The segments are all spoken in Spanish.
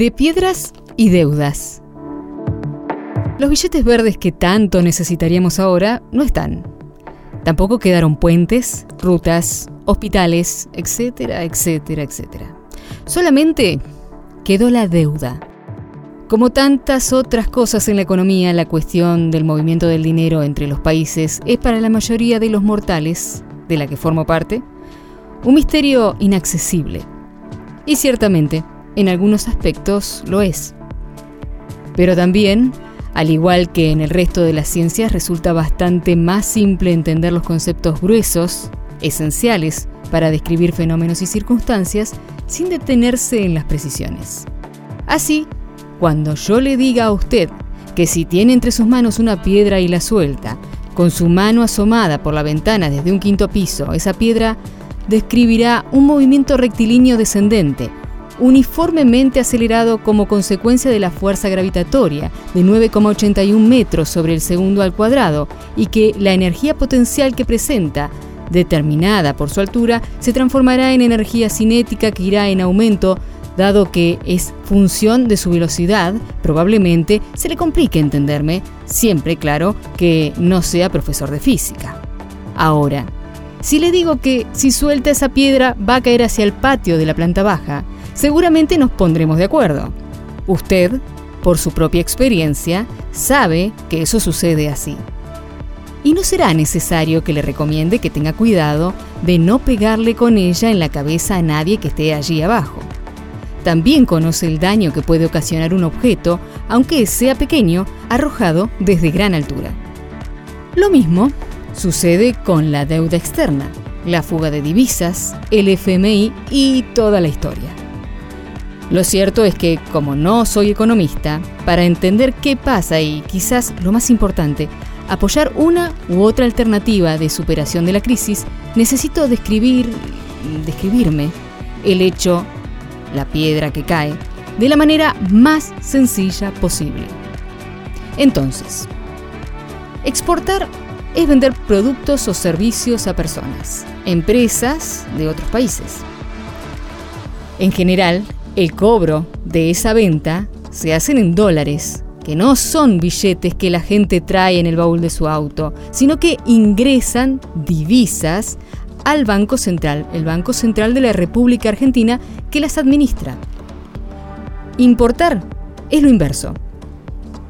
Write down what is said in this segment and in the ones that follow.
De piedras y deudas. Los billetes verdes que tanto necesitaríamos ahora no están. Tampoco quedaron puentes, rutas, hospitales, etcétera, etcétera, etcétera. Solamente quedó la deuda. Como tantas otras cosas en la economía, la cuestión del movimiento del dinero entre los países es para la mayoría de los mortales, de la que formo parte, un misterio inaccesible. Y ciertamente, en algunos aspectos lo es. Pero también, al igual que en el resto de las ciencias, resulta bastante más simple entender los conceptos gruesos, esenciales para describir fenómenos y circunstancias, sin detenerse en las precisiones. Así, cuando yo le diga a usted que si tiene entre sus manos una piedra y la suelta, con su mano asomada por la ventana desde un quinto piso, esa piedra describirá un movimiento rectilíneo descendente, uniformemente acelerado como consecuencia de la fuerza gravitatoria de 9,81 metros sobre el segundo al cuadrado y que la energía potencial que presenta, determinada por su altura, se transformará en energía cinética que irá en aumento dado que es función de su velocidad, probablemente se le complique entenderme, siempre claro que no sea profesor de física. Ahora, si le digo que si suelta esa piedra va a caer hacia el patio de la planta baja, seguramente nos pondremos de acuerdo. Usted, por su propia experiencia, sabe que eso sucede así. Y no será necesario que le recomiende que tenga cuidado de no pegarle con ella en la cabeza a nadie que esté allí abajo. También conoce el daño que puede ocasionar un objeto, aunque sea pequeño, arrojado desde gran altura. Lo mismo sucede con la deuda externa, la fuga de divisas, el FMI y toda la historia. Lo cierto es que, como no soy economista, para entender qué pasa y quizás lo más importante, apoyar una u otra alternativa de superación de la crisis, necesito describir, describirme el hecho, la piedra que cae, de la manera más sencilla posible. Entonces, exportar es vender productos o servicios a personas, empresas de otros países. En general, el cobro de esa venta se hace en dólares, que no son billetes que la gente trae en el baúl de su auto, sino que ingresan divisas al Banco Central, el Banco Central de la República Argentina, que las administra. Importar es lo inverso.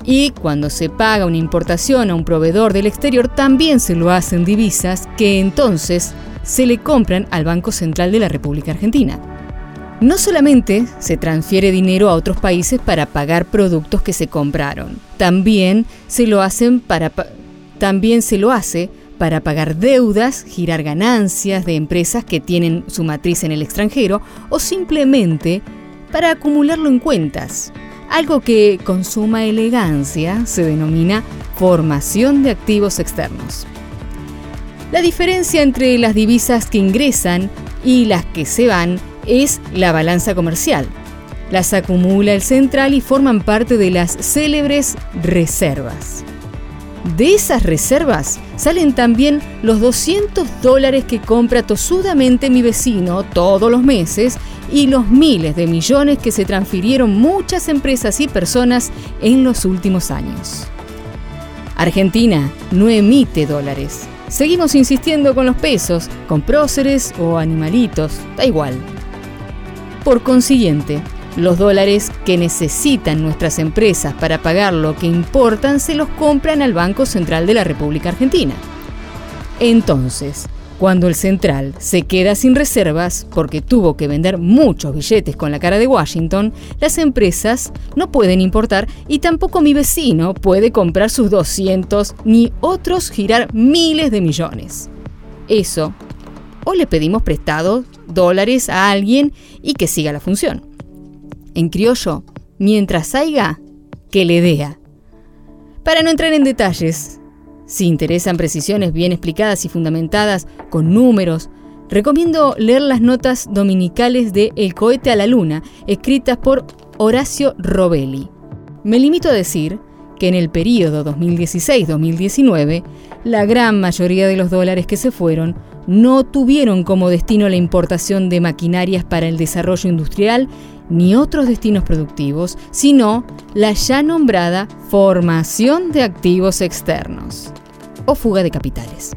Y cuando se paga una importación a un proveedor del exterior, también se lo hacen divisas que entonces se le compran al Banco Central de la República Argentina. No solamente se transfiere dinero a otros países para pagar productos que se compraron, también se lo hacen para también se lo hace para pagar deudas, girar ganancias de empresas que tienen su matriz en el extranjero o simplemente para acumularlo en cuentas. Algo que con suma elegancia se denomina formación de activos externos. La diferencia entre las divisas que ingresan y las que se van es la balanza comercial. Las acumula el central y forman parte de las célebres reservas. De esas reservas salen también los 200 dólares que compra tosudamente mi vecino todos los meses y los miles de millones que se transfirieron muchas empresas y personas en los últimos años. Argentina no emite dólares. Seguimos insistiendo con los pesos, con próceres o animalitos, da igual. Por consiguiente, los dólares que necesitan nuestras empresas para pagar lo que importan se los compran al Banco Central de la República Argentina. Entonces, cuando el central se queda sin reservas porque tuvo que vender muchos billetes con la cara de Washington, las empresas no pueden importar y tampoco mi vecino puede comprar sus 200 ni otros girar miles de millones. Eso, o le pedimos prestado dólares a alguien y que siga la función. En criollo, mientras haya, que le dea. Para no entrar en detalles, si interesan precisiones bien explicadas y fundamentadas con números, recomiendo leer las notas dominicales de El cohete a la luna, escritas por Horacio Robelli. Me limito a decir que en el periodo 2016-2019, la gran mayoría de los dólares que se fueron no tuvieron como destino la importación de maquinarias para el desarrollo industrial ni otros destinos productivos, sino la ya nombrada formación de activos externos o fuga de capitales.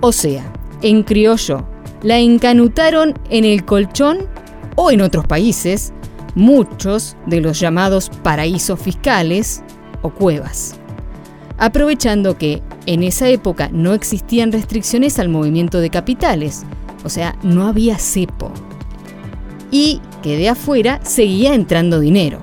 O sea, en criollo, la encanutaron en el colchón o en otros países muchos de los llamados paraísos fiscales o cuevas, aprovechando que en esa época no existían restricciones al movimiento de capitales, o sea, no había cepo. Y que de afuera seguía entrando dinero.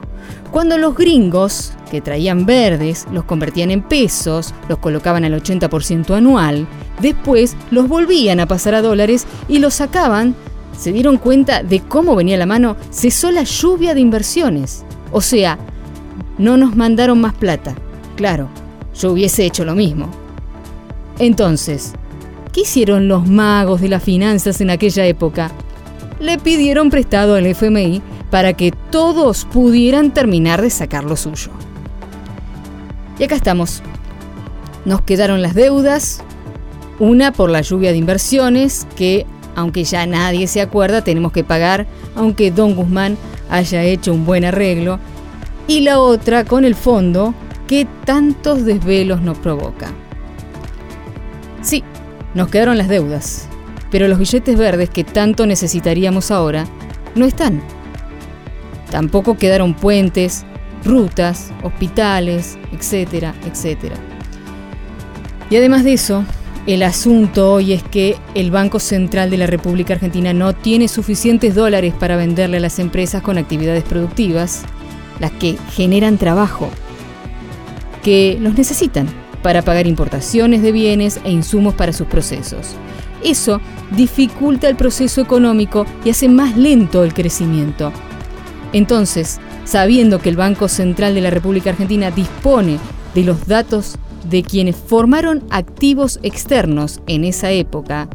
Cuando los gringos, que traían verdes, los convertían en pesos, los colocaban al 80% anual, después los volvían a pasar a dólares y los sacaban, se dieron cuenta de cómo venía la mano, cesó la lluvia de inversiones. O sea, no nos mandaron más plata. Claro, yo hubiese hecho lo mismo. Entonces, ¿qué hicieron los magos de las finanzas en aquella época? Le pidieron prestado al FMI para que todos pudieran terminar de sacar lo suyo. Y acá estamos. Nos quedaron las deudas, una por la lluvia de inversiones que, aunque ya nadie se acuerda, tenemos que pagar, aunque Don Guzmán haya hecho un buen arreglo, y la otra con el fondo que tantos desvelos nos provoca. Sí, nos quedaron las deudas, pero los billetes verdes que tanto necesitaríamos ahora no están. Tampoco quedaron puentes, rutas, hospitales, etcétera, etcétera. Y además de eso, el asunto hoy es que el Banco Central de la República Argentina no tiene suficientes dólares para venderle a las empresas con actividades productivas, las que generan trabajo, que los necesitan para pagar importaciones de bienes e insumos para sus procesos. Eso dificulta el proceso económico y hace más lento el crecimiento. Entonces, sabiendo que el Banco Central de la República Argentina dispone de los datos de quienes formaron activos externos en esa época,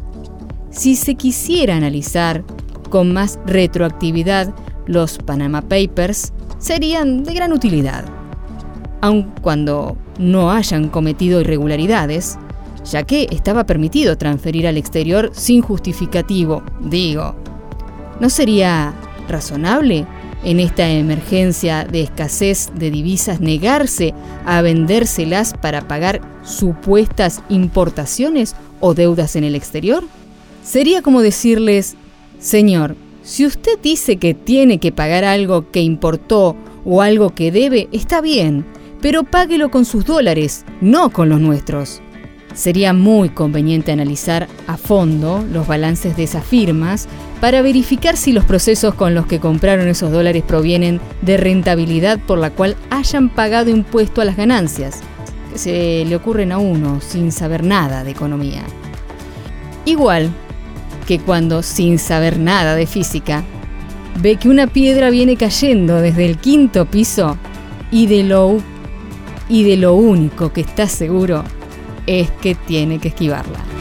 si se quisiera analizar con más retroactividad los Panama Papers, serían de gran utilidad. Aun cuando no hayan cometido irregularidades, ya que estaba permitido transferir al exterior sin justificativo, digo. ¿No sería razonable en esta emergencia de escasez de divisas negarse a vendérselas para pagar supuestas importaciones o deudas en el exterior? Sería como decirles, Señor, si usted dice que tiene que pagar algo que importó o algo que debe, está bien, pero páguelo con sus dólares, no con los nuestros. Sería muy conveniente analizar a fondo los balances de esas firmas para verificar si los procesos con los que compraron esos dólares provienen de rentabilidad por la cual hayan pagado impuesto a las ganancias, que se le ocurren a uno sin saber nada de economía. Igual que cuando, sin saber nada de física, ve que una piedra viene cayendo desde el quinto piso y de lo y de lo único que está seguro es que tiene que esquivarla.